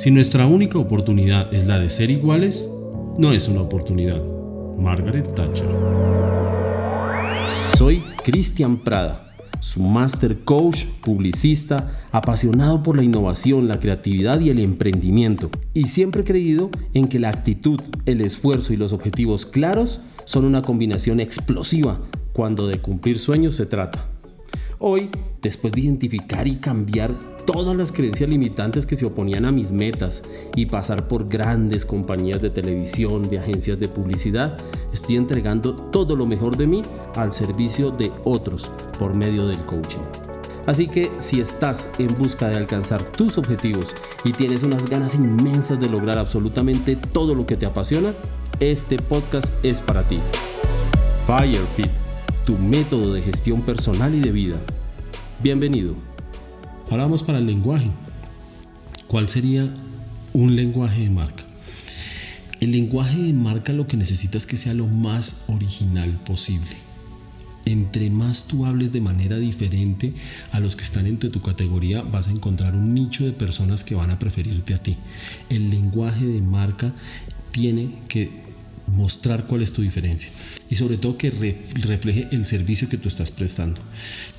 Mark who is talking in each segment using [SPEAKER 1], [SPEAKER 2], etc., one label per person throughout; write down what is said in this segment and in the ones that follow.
[SPEAKER 1] Si nuestra única oportunidad es la de ser iguales, no es una oportunidad. Margaret Thatcher. Soy Cristian Prada, su master coach, publicista, apasionado por la innovación, la creatividad y el emprendimiento. Y siempre creído en que la actitud, el esfuerzo y los objetivos claros son una combinación explosiva cuando de cumplir sueños se trata. Hoy, después de identificar y cambiar todas las creencias limitantes que se oponían a mis metas y pasar por grandes compañías de televisión, de agencias de publicidad, estoy entregando todo lo mejor de mí al servicio de otros por medio del coaching. Así que si estás en busca de alcanzar tus objetivos y tienes unas ganas inmensas de lograr absolutamente todo lo que te apasiona, este podcast es para ti. Firefit tu método de gestión personal y de vida. Bienvenido. Ahora vamos para el lenguaje. ¿Cuál sería un lenguaje de marca? El lenguaje de marca lo que necesita es que sea lo más original posible. Entre más tú hables de manera diferente a los que están entre tu categoría, vas a encontrar un nicho de personas que van a preferirte a ti. El lenguaje de marca tiene que mostrar cuál es tu diferencia y sobre todo que refleje el servicio que tú estás prestando.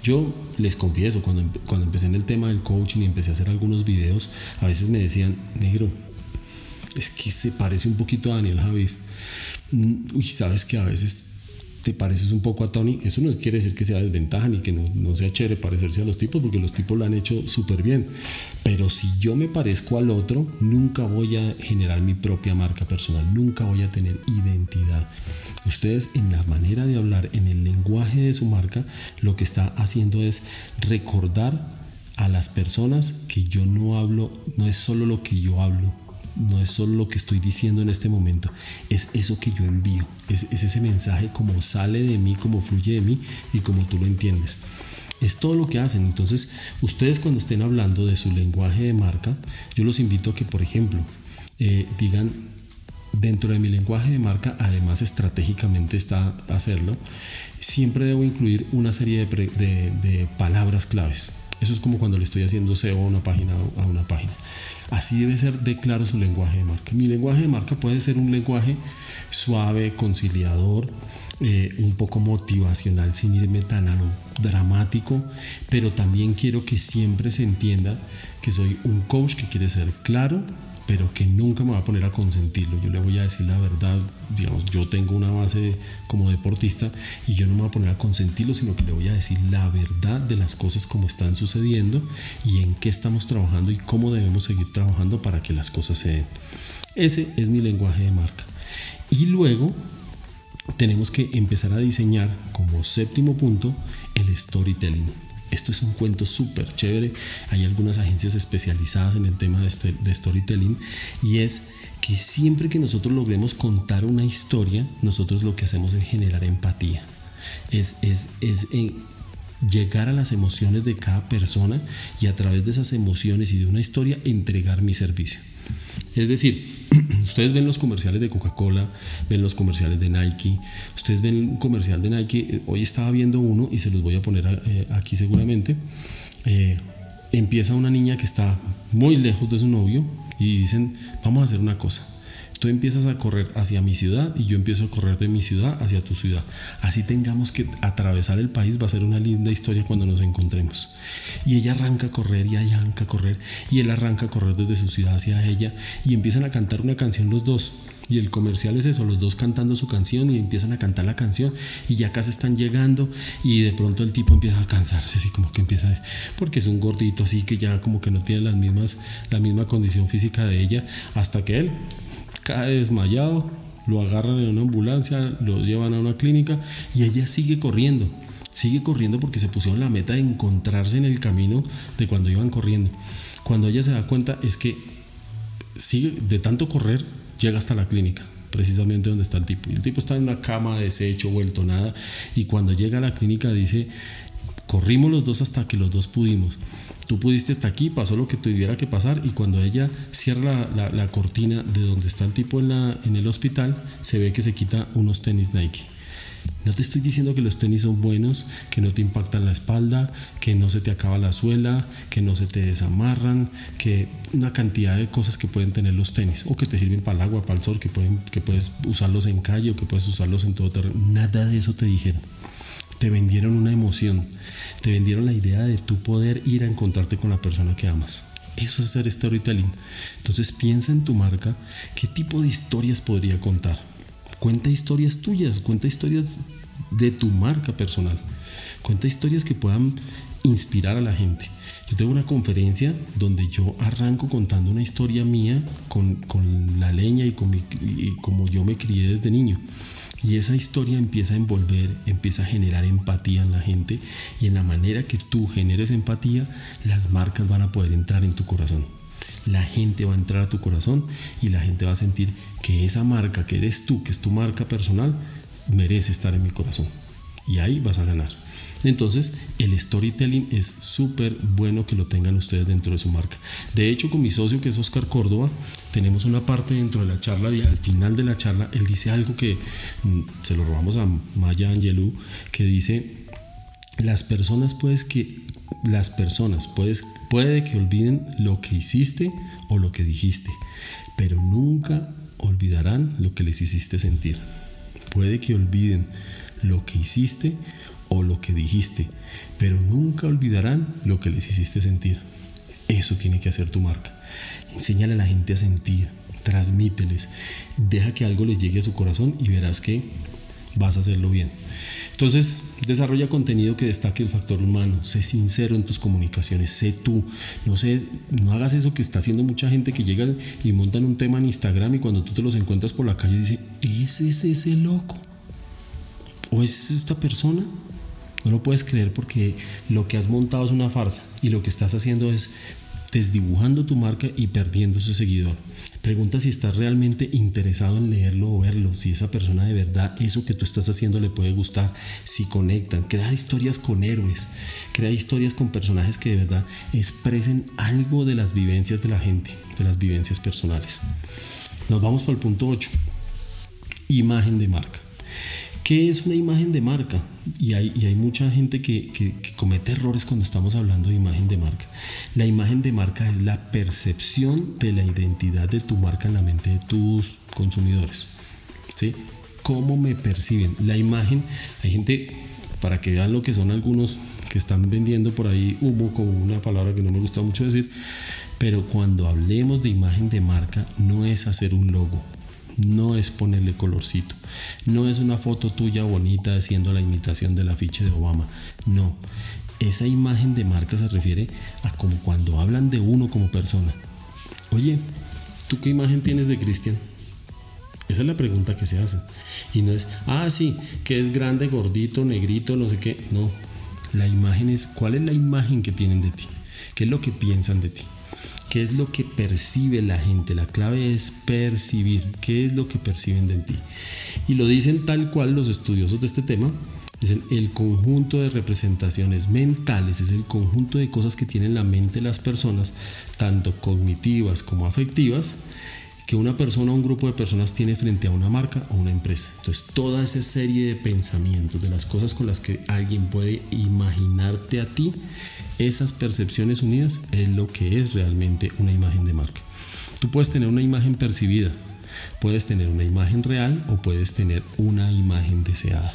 [SPEAKER 1] Yo les confieso, cuando, cuando empecé en el tema del coaching y empecé a hacer algunos videos, a veces me decían, negro, es que se parece un poquito a Daniel Javif. Mm, uy, sabes que a veces te pareces un poco a Tony, eso no quiere decir que sea desventaja ni que no, sea chévere parecerse a los tipos, porque los tipos lo han hecho súper bien. Pero si yo me parezco al otro, nunca voy a generar mi propia marca personal, nunca voy a tener identidad. Ustedes en la manera de hablar, en el lenguaje de su marca, lo que está haciendo es recordar a las personas que yo no hablo, no es solo lo que yo hablo, no es solo lo que estoy diciendo en este momento, es eso que yo envío, es, ese mensaje como sale de mí, como fluye de mí y como tú lo entiendes. Es todo lo que hacen. Entonces, ustedes cuando estén hablando de su lenguaje de marca, yo los invito a que, por ejemplo, eh, digan, dentro de mi lenguaje de marca, además estratégicamente está hacerlo, siempre debo incluir una serie de, de palabras claves. Eso es como cuando le estoy haciendo SEO a una página. A una página. Así debe ser de claro su lenguaje de marca. Mi lenguaje de marca puede ser un lenguaje suave, conciliador, eh, un poco motivacional sin irme tan a lo dramático, pero también quiero que siempre se entienda que soy un coach que quiere ser claro, pero que nunca me va a poner a consentirlo. Yo le voy a decir la verdad, digamos, yo tengo una base como deportista y yo no me voy a poner a consentirlo, sino que le voy a decir la verdad de las cosas como están sucediendo y en qué estamos trabajando y cómo debemos seguir trabajando para que las cosas se den. Ese es mi lenguaje de marca. Y luego tenemos que empezar a diseñar como séptimo punto el storytelling. Esto es un cuento súper chévere. Hay algunas agencias especializadas en el tema este, de, storytelling y es que siempre que nosotros logremos contar una historia, nosotros lo que hacemos es generar empatía. Es, es, llegar a las emociones de cada persona y a través de esas emociones y de una historia entregar mi servicio. Es decir, ustedes ven los comerciales de Coca-Cola, ven los comerciales de Nike, ustedes ven un comercial de Nike, eh, hoy estaba viendo uno y se los voy a poner eh, aquí seguramente. Eh, empieza una niña que está muy lejos de su novio y dicen, vamos a hacer una cosa Tú empiezas a correr hacia mi ciudad y yo empiezo a correr de mi ciudad hacia tu ciudad. Así tengamos que atravesar el país, va a ser una linda historia cuando nos encontremos. Y ella arranca a correr y ella arranca a correr y él arranca a correr desde su ciudad hacia ella y empiezan a cantar una canción los dos. Y el comercial es eso, los dos cantando su canción y empiezan a cantar la canción y ya casi están llegando y de pronto el tipo empieza a cansarse, así como que empieza, porque es un gordito así que ya como que no tiene las mismas, la misma condición física de ella, hasta que él desmayado, lo agarran en una ambulancia, lo llevan a una clínica y ella sigue corriendo. Sigue corriendo porque se pusieron la meta de encontrarse en el camino de cuando iban corriendo. Cuando ella se da cuenta es que sigue de tanto correr, llega hasta la clínica, precisamente donde está el tipo. Y el tipo está en una cama, deshecho, vuelto nada. Y cuando llega a la clínica dice, corrimos los dos hasta que los dos pudimos tú pudiste estar aquí, pasó lo que tuviera que pasar y cuando ella cierra la, cortina de donde está el tipo en, la, en el hospital, se ve que se quita unos tenis Nike. No te estoy diciendo que los tenis son buenos, que no te impactan la espalda, que no se te acaba la suela, que no se te desamarran, que una cantidad de cosas que pueden tener los tenis o que te sirven para el agua, para el sol, que, pueden, que puedes usarlos en calle o que puedes usarlos en todo terreno. Nada de eso te dijeron. Te vendieron una emoción, te vendieron la idea de tu poder ir a encontrarte con la persona que amas. Eso es hacer storytelling. Entonces piensa en tu marca, qué tipo de historias podría contar Cuenta historias tuyas, cuenta historias de tu marca personal. Cuenta historias que puedan inspirar a la gente. Yo tengo una conferencia donde yo arranco contando una historia mía con, la leña y, con como yo me crié desde niño. Y esa historia empieza a envolver, empieza a generar empatía en la gente y en la manera que tú generes empatía, las marcas van a poder entrar en tu corazón la gente va a entrar a tu corazón y la gente va a sentir que esa marca que eres tú, que es tu marca personal, merece estar en mi corazón. Y ahí vas a ganar. Entonces, el storytelling es súper bueno que lo tengan ustedes dentro de su marca. De hecho, con mi socio, que es Oscar Córdoba, tenemos una parte dentro de la charla, y al final de la charla, él dice algo que mm, se lo robamos a Maya Angelou, que dice, las personas puedes que las personas puedes, puede que olviden lo que hiciste o lo que dijiste, pero nunca olvidarán lo que les hiciste sentir. Puede que olviden lo que hiciste o lo que dijiste, pero nunca olvidarán lo que les hiciste sentir. Eso tiene que hacer tu marca. Enséñale a la gente a sentir, transmíteles, deja que algo les llegue a su corazón y verás que vas a hacerlo bien. Entonces, desarrolla contenido que destaque el factor humano, sé sincero en tus comunicaciones, sé tú, no sé, no hagas eso que está haciendo mucha gente que llega y montan un tema en Instagram y cuando tú te los encuentras por la calle dice, ese es ese loco o es esta persona. No lo puedes creer porque lo que has montado es una farsa y lo que estás haciendo es desdibujando tu marca y perdiendo ese seguidor. Pregunta si estás realmente interesado en leerlo o verlo, si esa persona de verdad eso que tú estás haciendo le puede gustar, si conectan. Crea historias con héroes, crea historias con personajes que de verdad expresen algo de las vivencias de la gente, de las vivencias personales. Nos vamos por el punto 8. Imagen de marca. ¿Qué es una imagen de marca? Y hay, mucha gente que, comete errores cuando estamos hablando de imagen de marca. La imagen de marca es la percepción de la identidad de tu marca en la mente de tus consumidores. ¿Sí? ¿Cómo me perciben? La imagen, hay gente, para que vean lo que son algunos que están vendiendo por ahí humo, como una palabra que no me gusta mucho decir, pero cuando hablemos de imagen de marca no es hacer un logo, no es ponerle colorcito, no es una foto tuya bonita haciendo la imitación del afiche de Obama, no. Esa imagen de marca se refiere a como cuando hablan de uno como persona. Oye, ¿tú qué imagen tienes de Cristian? Esa es la pregunta que se hace. Y no es, ah, sí, que es grande, gordito, negrito, no sé qué. No, la imagen es, ¿cuál es la imagen que tienen de ti? ¿Qué es lo que piensan de ti? ¿Qué es lo que percibe la gente? La clave es percibir. ¿Qué es lo que perciben de ti? Y lo dicen tal cual los estudiosos de este tema. Dicen, el conjunto de representaciones mentales es el conjunto de cosas que tienen la mente las personas, tanto cognitivas como afectivas, que una persona o un grupo de personas tiene frente a una marca o una empresa. Entonces, toda esa serie de pensamientos, de las cosas con las que alguien puede imaginarte a ti, esas percepciones unidas es lo que es realmente una imagen de marca. Tú puedes tener una imagen percibida, puedes tener una imagen real o puedes tener una imagen deseada.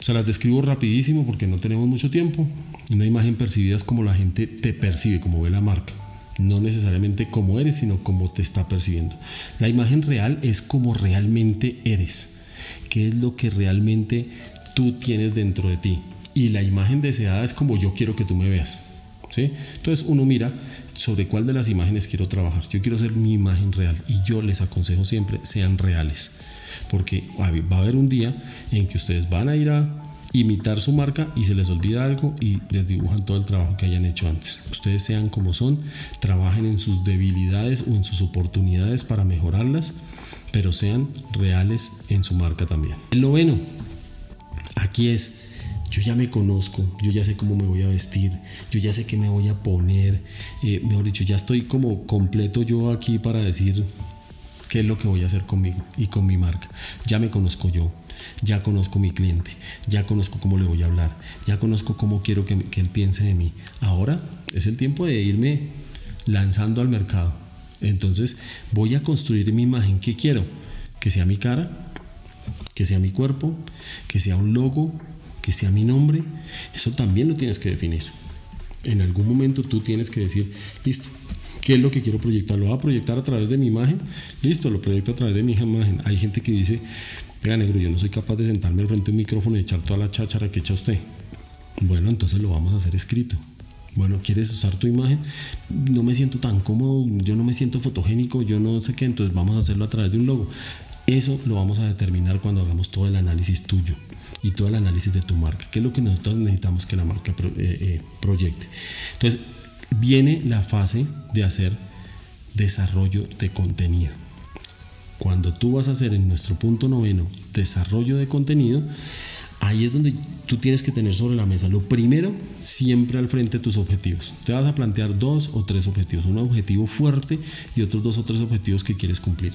[SPEAKER 1] Se las describo rapidísimo porque no tenemos mucho tiempo. Una imagen percibida es como la gente te percibe, como ve la marca no necesariamente como eres, sino como te está percibiendo. La imagen real es como realmente eres, qué es lo que realmente tú tienes dentro de ti. Y la imagen deseada es como yo quiero que tú me veas. ¿sí? Entonces uno mira sobre cuál de las imágenes quiero trabajar. Yo quiero ser mi imagen real y yo les aconsejo siempre sean reales. Porque va a haber un día en que ustedes van a ir a imitar su marca y se les olvida algo y les dibujan todo el trabajo que hayan hecho antes. Ustedes sean como son, trabajen en sus debilidades o en sus oportunidades para mejorarlas, pero sean reales en su marca también. El noveno, aquí es yo ya me conozco, yo ya sé cómo me voy a vestir, yo ya sé qué me voy a poner, eh, mejor dicho, ya estoy como completo yo aquí para decir qué es lo que voy a hacer conmigo y con mi marca. Ya me conozco yo, ya conozco mi cliente, ya conozco cómo le voy a hablar, ya conozco cómo quiero que, que él piense de mí. Ahora es el tiempo de irme lanzando al mercado. Entonces voy a construir mi imagen. ¿Qué quiero? Que sea mi cara, que sea mi cuerpo, que sea un logo, que sea mi nombre. Eso también lo tienes que definir. En algún momento tú tienes que decir, listo, ¿qué es lo que quiero proyectar? ¿Lo voy a proyectar a través de mi imagen? Listo, lo proyecto a través de mi imagen. Hay gente que dice, venga negro, yo no soy capaz de sentarme al frente de un micrófono y echar toda la cháchara que echa usted. Bueno, entonces lo vamos a hacer escrito. Bueno, ¿quieres usar tu imagen? No me siento tan cómodo, yo no me siento fotogénico, yo no sé qué, entonces vamos a hacerlo a través de un logo. Eso lo vamos a determinar cuando hagamos todo el análisis tuyo y todo el análisis de tu marca, que es lo que nosotros necesitamos que la marca eh, eh, proyecte. Entonces, viene la fase de hacer desarrollo de contenido. Cuando tú vas a hacer en nuestro punto noveno desarrollo de contenido, ahí es donde tú tienes que tener sobre la mesa. Lo primero, siempre al frente tus objetivos. Te vas a plantear dos o tres objetivos, un objetivo fuerte y otros dos o tres objetivos que quieres cumplir.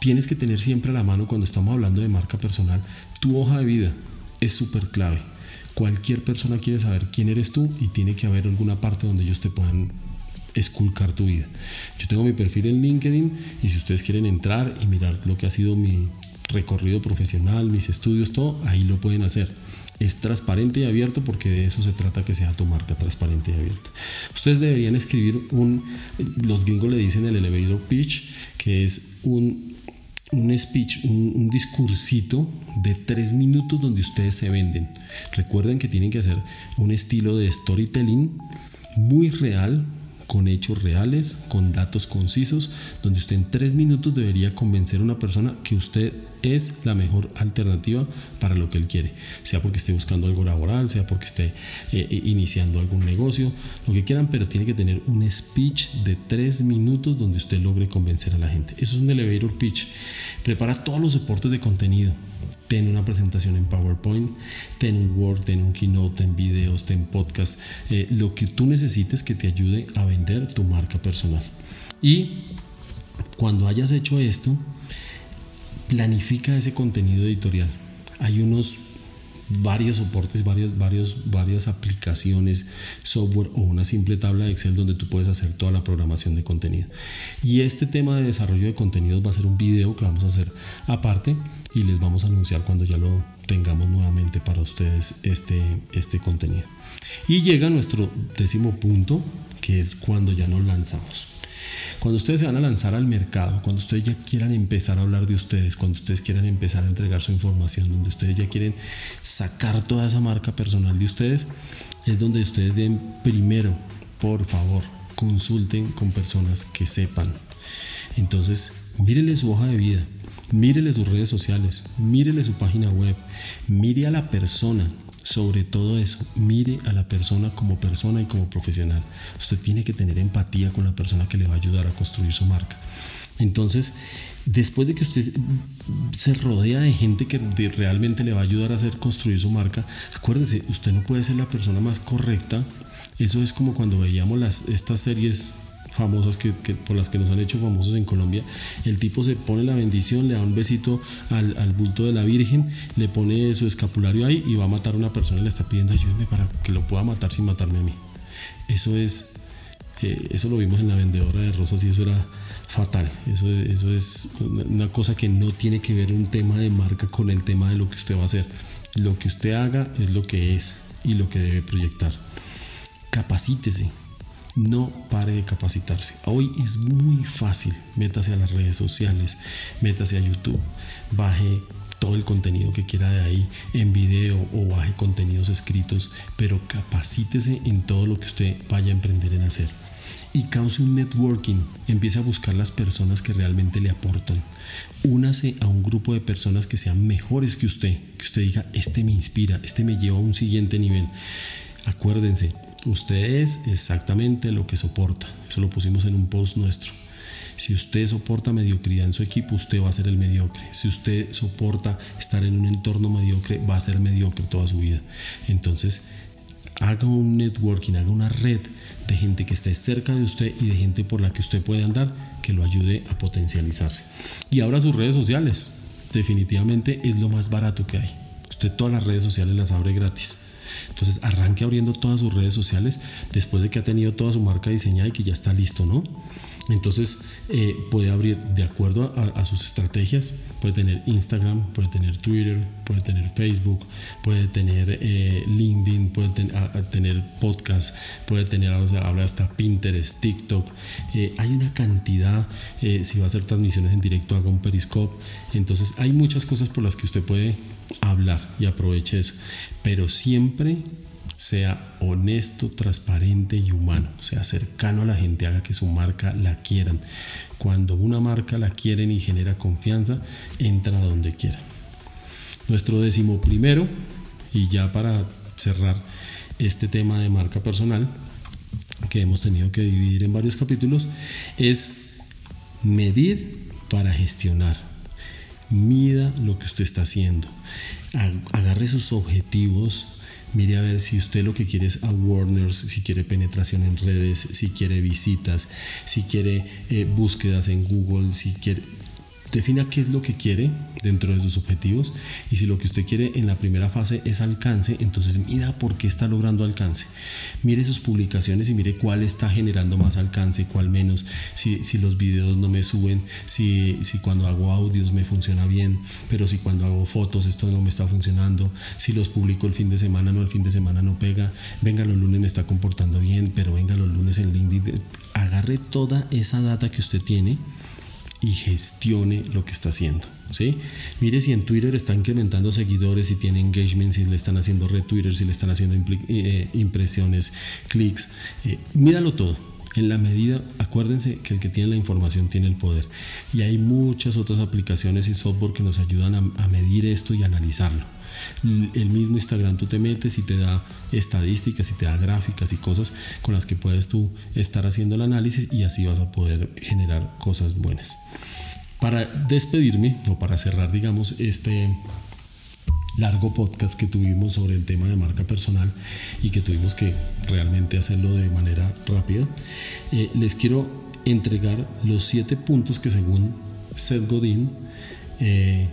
[SPEAKER 1] Tienes que tener siempre a la mano cuando estamos hablando de marca personal, tu hoja de vida es súper clave. Cualquier persona quiere saber quién eres tú y tiene que haber alguna parte donde ellos te puedan esculcar tu vida. Yo tengo mi perfil en LinkedIn y si ustedes quieren entrar y mirar lo que ha sido mi recorrido profesional, mis estudios, todo, ahí lo pueden hacer. Es transparente y abierto porque de eso se trata que sea tu marca transparente y abierta. Ustedes deberían escribir un, los gringos le dicen el elevator pitch, que es un, un speech, un, un, discursito de tres minutos donde ustedes se venden. Recuerden que tienen que hacer un estilo de storytelling muy real, con hechos reales, con datos concisos, donde usted en tres minutos debería convencer a una persona que usted es la mejor alternativa para lo que él quiere, sea porque esté buscando algo laboral, sea porque esté eh, eh, iniciando algún negocio, lo que quieran, pero tiene que tener un speech de tres minutos donde usted logre convencer a la gente. Eso es un elevator pitch. Prepara todos los soportes de contenido, ten una presentación en PowerPoint, ten un Word, ten un Keynote, ten videos, ten podcast, eh, lo que tú necesites que te ayude a vender tu marca personal. Y cuando hayas hecho esto, planifica ese contenido editorial. Hay unos varios soportes, varias, varios, varias aplicaciones, software o una simple tabla de Excel donde tú puedes hacer toda la programación de contenido. Y este tema de desarrollo de contenidos va a ser un video que vamos a hacer aparte y les vamos a anunciar cuando ya lo tengamos nuevamente para ustedes este, este contenido. Y llega nuestro décimo punto, que es cuando ya nos lanzamos. Cuando ustedes se van a lanzar al mercado, cuando ustedes ya quieran empezar a hablar de ustedes, cuando ustedes quieran empezar a entregar su información, donde ustedes ya quieren sacar toda esa marca personal de ustedes, es donde ustedes den primero, por favor, consulten con personas que sepan. Entonces, mírenle su hoja de vida, mírele sus redes sociales, mírele su página web, mire a la persona, sobre todo eso, mire a la persona como persona y como profesional. Usted tiene que tener empatía con la persona que le va a ayudar a construir su marca. Entonces, después de que usted se rodea de gente que realmente le va a ayudar a hacer construir su marca, acuérdese, usted no puede ser la persona más correcta. Eso es como cuando veíamos las, estas series famosas que, por las que nos han hecho famosos en Colombia. El tipo se pone la bendición, le da un besito al, al, bulto de la Virgen, le pone su escapulario ahí y va a matar a una persona y le está pidiendo ayúdame para que lo pueda matar sin matarme a mí. Eso es, eh, eso lo vimos en la vendedora de rosas y eso era fatal. Eso, eso es una cosa que no tiene que ver un tema de marca con el tema de lo que usted va a hacer. Lo que usted haga es lo que es y lo que debe proyectar. Capacítese no pare de capacitarse. Hoy es muy fácil. Métase a las redes sociales, métase a YouTube, baje todo el contenido que quiera de ahí en video o baje contenidos escritos, pero capacítese en todo lo que usted vaya a emprender en hacer. Y cause un networking, empiece a buscar las personas que realmente le aportan. Únase a un grupo de personas que sean mejores que usted, que usted diga, este me inspira, este me lleva a un siguiente nivel. Acuérdense, Usted es exactamente lo que soporta. Eso lo pusimos en un post nuestro. Si usted soporta mediocridad en su equipo, usted va a ser el mediocre. Si usted soporta estar en un entorno mediocre, va a ser mediocre toda su vida. Entonces, haga un networking, haga una red de gente que esté cerca de usted y de gente por la que usted puede andar que lo ayude a potencializarse. Y abra sus redes sociales. definitivamente es lo más barato que hay. Usted todas las redes sociales las abre gratis. Entonces arranque abriendo todas sus redes sociales después de que ha tenido toda su marca diseñada y que ya está listo, ¿no? Entonces eh, puede abrir de acuerdo a, sus estrategias, puede tener Instagram, puede tener Twitter, puede tener Facebook, puede tener eh, LinkedIn, puede tener podcast, puede tener, o sea, hasta Pinterest, TikTok. Eh, hay una cantidad, si va a hacer transmisiones en directo, haga un Periscope. Entonces hay muchas cosas por las que usted puede hablar y aproveche eso. Pero siempre sea honesto, transparente y humano, sea cercano a la gente, haga que su marca la quieran. Cuando una marca la quieren y genera confianza, entra donde quiera. Nuestro décimo primero, y ya para cerrar este tema de marca personal, que hemos tenido que dividir en varios capítulos, es medir para gestionar. Mida lo que usted está haciendo. Agarre sus objetivos mire a ver si usted lo que quiere es awareness, si quiere penetración en redes, si quiere visitas, si quiere eh, búsquedas en Google, si quiere defina qué es lo que quiere dentro de sus objetivos y si lo que usted quiere en la primera fase es alcance, entonces mira por qué está logrando alcance. Mire sus publicaciones y mire cuál está generando más alcance, cuál menos, si, si los videos no me suben, si, si cuando hago audios me funciona bien, pero si cuando hago fotos esto no me está funcionando, si los publico el fin de semana, no el fin de semana no pega, venga los lunes me está comportando bien, pero venga los lunes en LinkedIn, agarre toda esa data que usted tiene y gestione lo que está haciendo. ¿sí? Mire si en Twitter está incrementando seguidores, si tiene engagement, si le están haciendo retweeters, si le están haciendo eh, impresiones, clics. Eh, míralo todo. En la medida, acuérdense que el que tiene la información tiene el poder. Y hay muchas otras aplicaciones y software que nos ayudan a medir esto y analizarlo el mismo Instagram tú te metes y te da estadísticas y te da gráficas y cosas con las que puedes tú estar haciendo el análisis y así vas a poder generar cosas buenas. Para despedirme o para cerrar, digamos, este largo podcast que tuvimos sobre el tema de marca personal y que tuvimos que realmente hacerlo de manera rápida, eh, les quiero entregar los siete puntos que según Seth Godin eh,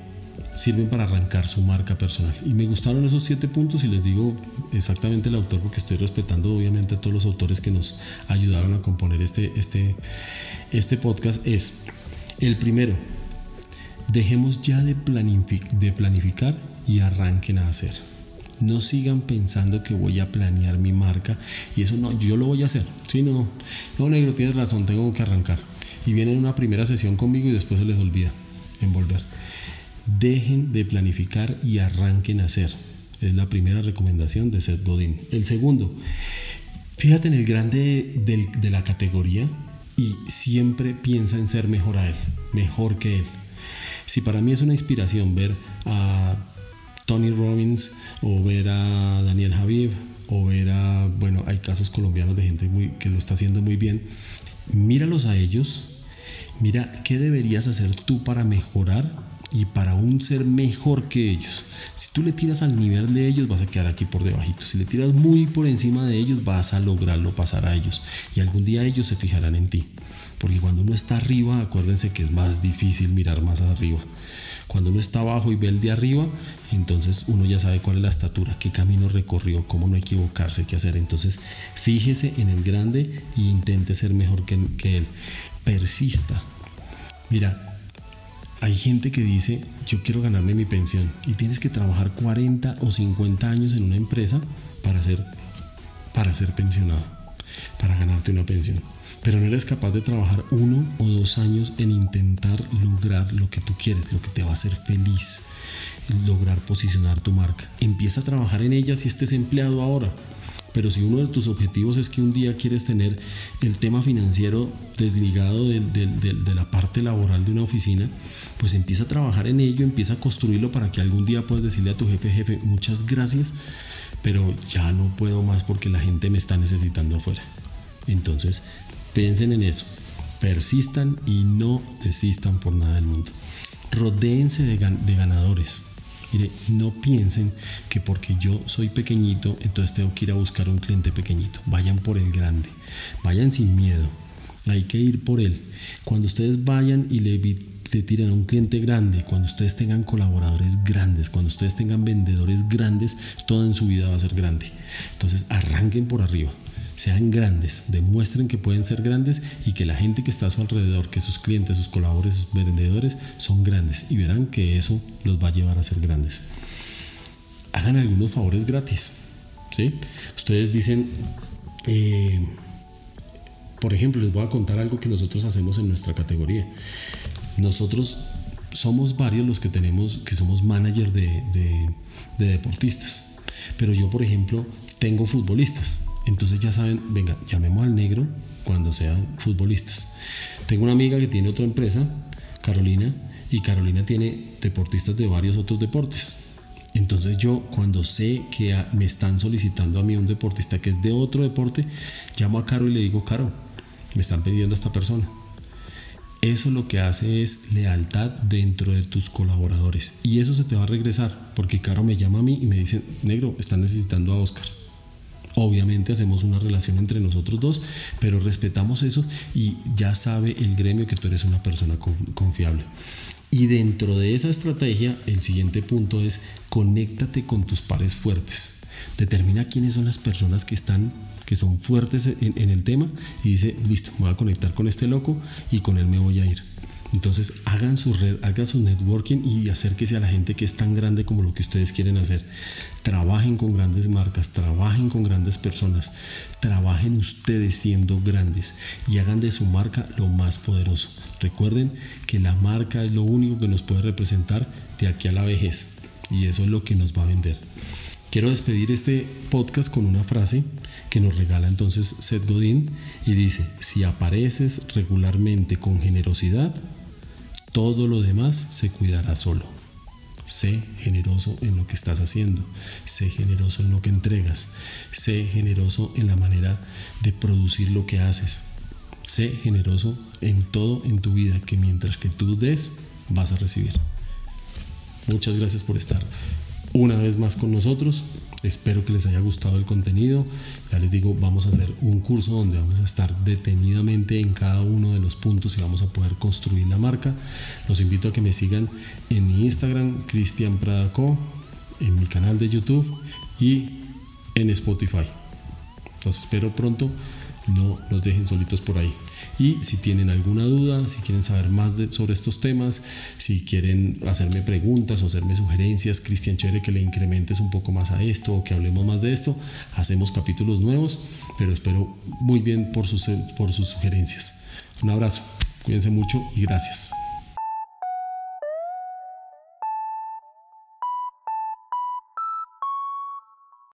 [SPEAKER 1] sirven para arrancar su marca personal. Y me gustaron esos siete puntos y les digo exactamente el autor porque estoy respetando obviamente a todos los autores que nos ayudaron a componer este, este, este podcast. Es el primero, dejemos ya de, de planificar y arranquen a hacer. No sigan pensando que voy a planear mi marca y eso no, yo lo voy a hacer. Si no, no negro, tienes razón, tengo que arrancar. Y vienen una primera sesión conmigo y después se les olvida envolver. Dejen de planificar y arranquen a hacer. Es la primera recomendación de Seth Godin. El segundo, fíjate en el grande de la categoría y siempre piensa en ser mejor a él, mejor que él. Si para mí es una inspiración ver a Tony Robbins o ver a Daniel Javier o ver a, bueno, hay casos colombianos de gente muy, que lo está haciendo muy bien, míralos a ellos, mira qué deberías hacer tú para mejorar y para un ser mejor que ellos. Si tú le tiras al nivel de ellos, vas a quedar aquí por debajito. Si le tiras muy por encima de ellos, vas a lograrlo pasar a ellos. Y algún día ellos se fijarán en ti. Porque cuando uno está arriba, acuérdense que es más difícil mirar más arriba. Cuando uno está abajo y ve el de arriba, entonces uno ya sabe cuál es la estatura, qué camino recorrió, cómo no equivocarse, qué hacer. Entonces, fíjese en el grande e intente ser mejor que, que él. Persista. Mira, hay gente que dice, yo quiero ganarme mi pensión y tienes que trabajar 40 o 50 años en una empresa para ser, para ser pensionado, para ganarte una pensión. Pero no eres capaz de trabajar uno o dos años en intentar lograr lo que tú quieres, lo que te va a hacer feliz, lograr posicionar tu marca. Empieza a trabajar en ella si estés empleado ahora pero si uno de tus objetivos es que un día quieres tener el tema financiero desligado de, la parte laboral de una oficina, pues empieza a trabajar en ello, empieza a construirlo para que algún día puedas decirle a tu jefe, jefe, muchas gracias, pero ya no puedo más porque la gente me está necesitando afuera. Entonces, piensen en eso, persistan y no desistan por nada del mundo. Rodéense de ganadores Mire, no piensen que porque yo soy pequeñito, entonces tengo que ir a buscar un cliente pequeñito. Vayan por el grande. Vayan sin miedo. Hay que ir por él. Cuando ustedes vayan y le te tiran a un cliente grande, cuando ustedes tengan colaboradores grandes, cuando ustedes tengan vendedores grandes, todo en su vida va a ser grande. Entonces arranquen por arriba sean grandes, demuestren que pueden ser grandes y que la gente que está a su alrededor, que sus clientes, sus colaboradores, sus vendedores son grandes y verán que eso los va a llevar a ser grandes. Hagan algunos favores gratis. ¿sí? Ustedes dicen, eh, por ejemplo, les voy a contar algo que nosotros hacemos en nuestra categoría. Nosotros somos varios los que tenemos, que somos managers de, de deportistas. Pero yo, por ejemplo, tengo futbolistas. Entonces ya saben, venga, llamemos al negro cuando sean futbolistas. Tengo una amiga que tiene otra empresa, Carolina, y Carolina tiene deportistas de varios otros deportes. Entonces yo cuando sé que me están solicitando a mí un deportista que es de otro deporte, llamo a Caro y le digo, Caro, me están pidiendo a esta persona. Eso lo que hace es lealtad dentro de tus colaboradores. Y eso se te va a regresar, porque Caro me llama a mí y me dice, negro, están necesitando a Oscar. Obviamente hacemos una relación entre nosotros dos, pero respetamos eso y ya sabe el gremio que tú eres una persona confiable. Y dentro de esa estrategia, el siguiente punto es conéctate con tus pares fuertes. Determina quiénes son las personas que están que son fuertes en, en el tema y dice, listo, me voy a conectar con este loco y con él me voy a ir. Entonces hagan su red, hagan su networking y acérquese a la gente que es tan grande como lo que ustedes quieren hacer. Trabajen con grandes marcas, trabajen con grandes personas, trabajen ustedes siendo grandes y hagan de su marca lo más poderoso. Recuerden que la marca es lo único que nos puede representar de aquí a la vejez y eso es lo que nos va a vender. Quiero despedir este podcast con una frase que nos regala entonces Seth Godin y dice, si apareces regularmente con generosidad, todo lo demás se cuidará solo. Sé generoso en lo que estás haciendo. Sé generoso en lo que entregas. Sé generoso en la manera de producir lo que haces. Sé generoso en todo en tu vida, que mientras que tú des, vas a recibir. Muchas gracias por estar una vez más con nosotros. Espero que les haya gustado el contenido. Ya les digo, vamos a hacer un curso donde vamos a estar detenidamente en cada uno de los puntos y vamos a poder construir la marca. Los invito a que me sigan en mi Instagram, Cristian Pradaco, en mi canal de YouTube y en Spotify. Los espero pronto. No nos dejen solitos por ahí. Y si tienen alguna duda, si quieren saber más sobre estos temas, si quieren hacerme preguntas o hacerme sugerencias, Cristian, chévere que le incrementes un poco más a esto o que hablemos más de esto, hacemos capítulos nuevos, pero espero muy bien por sus, por sus sugerencias. Un abrazo, cuídense mucho y gracias.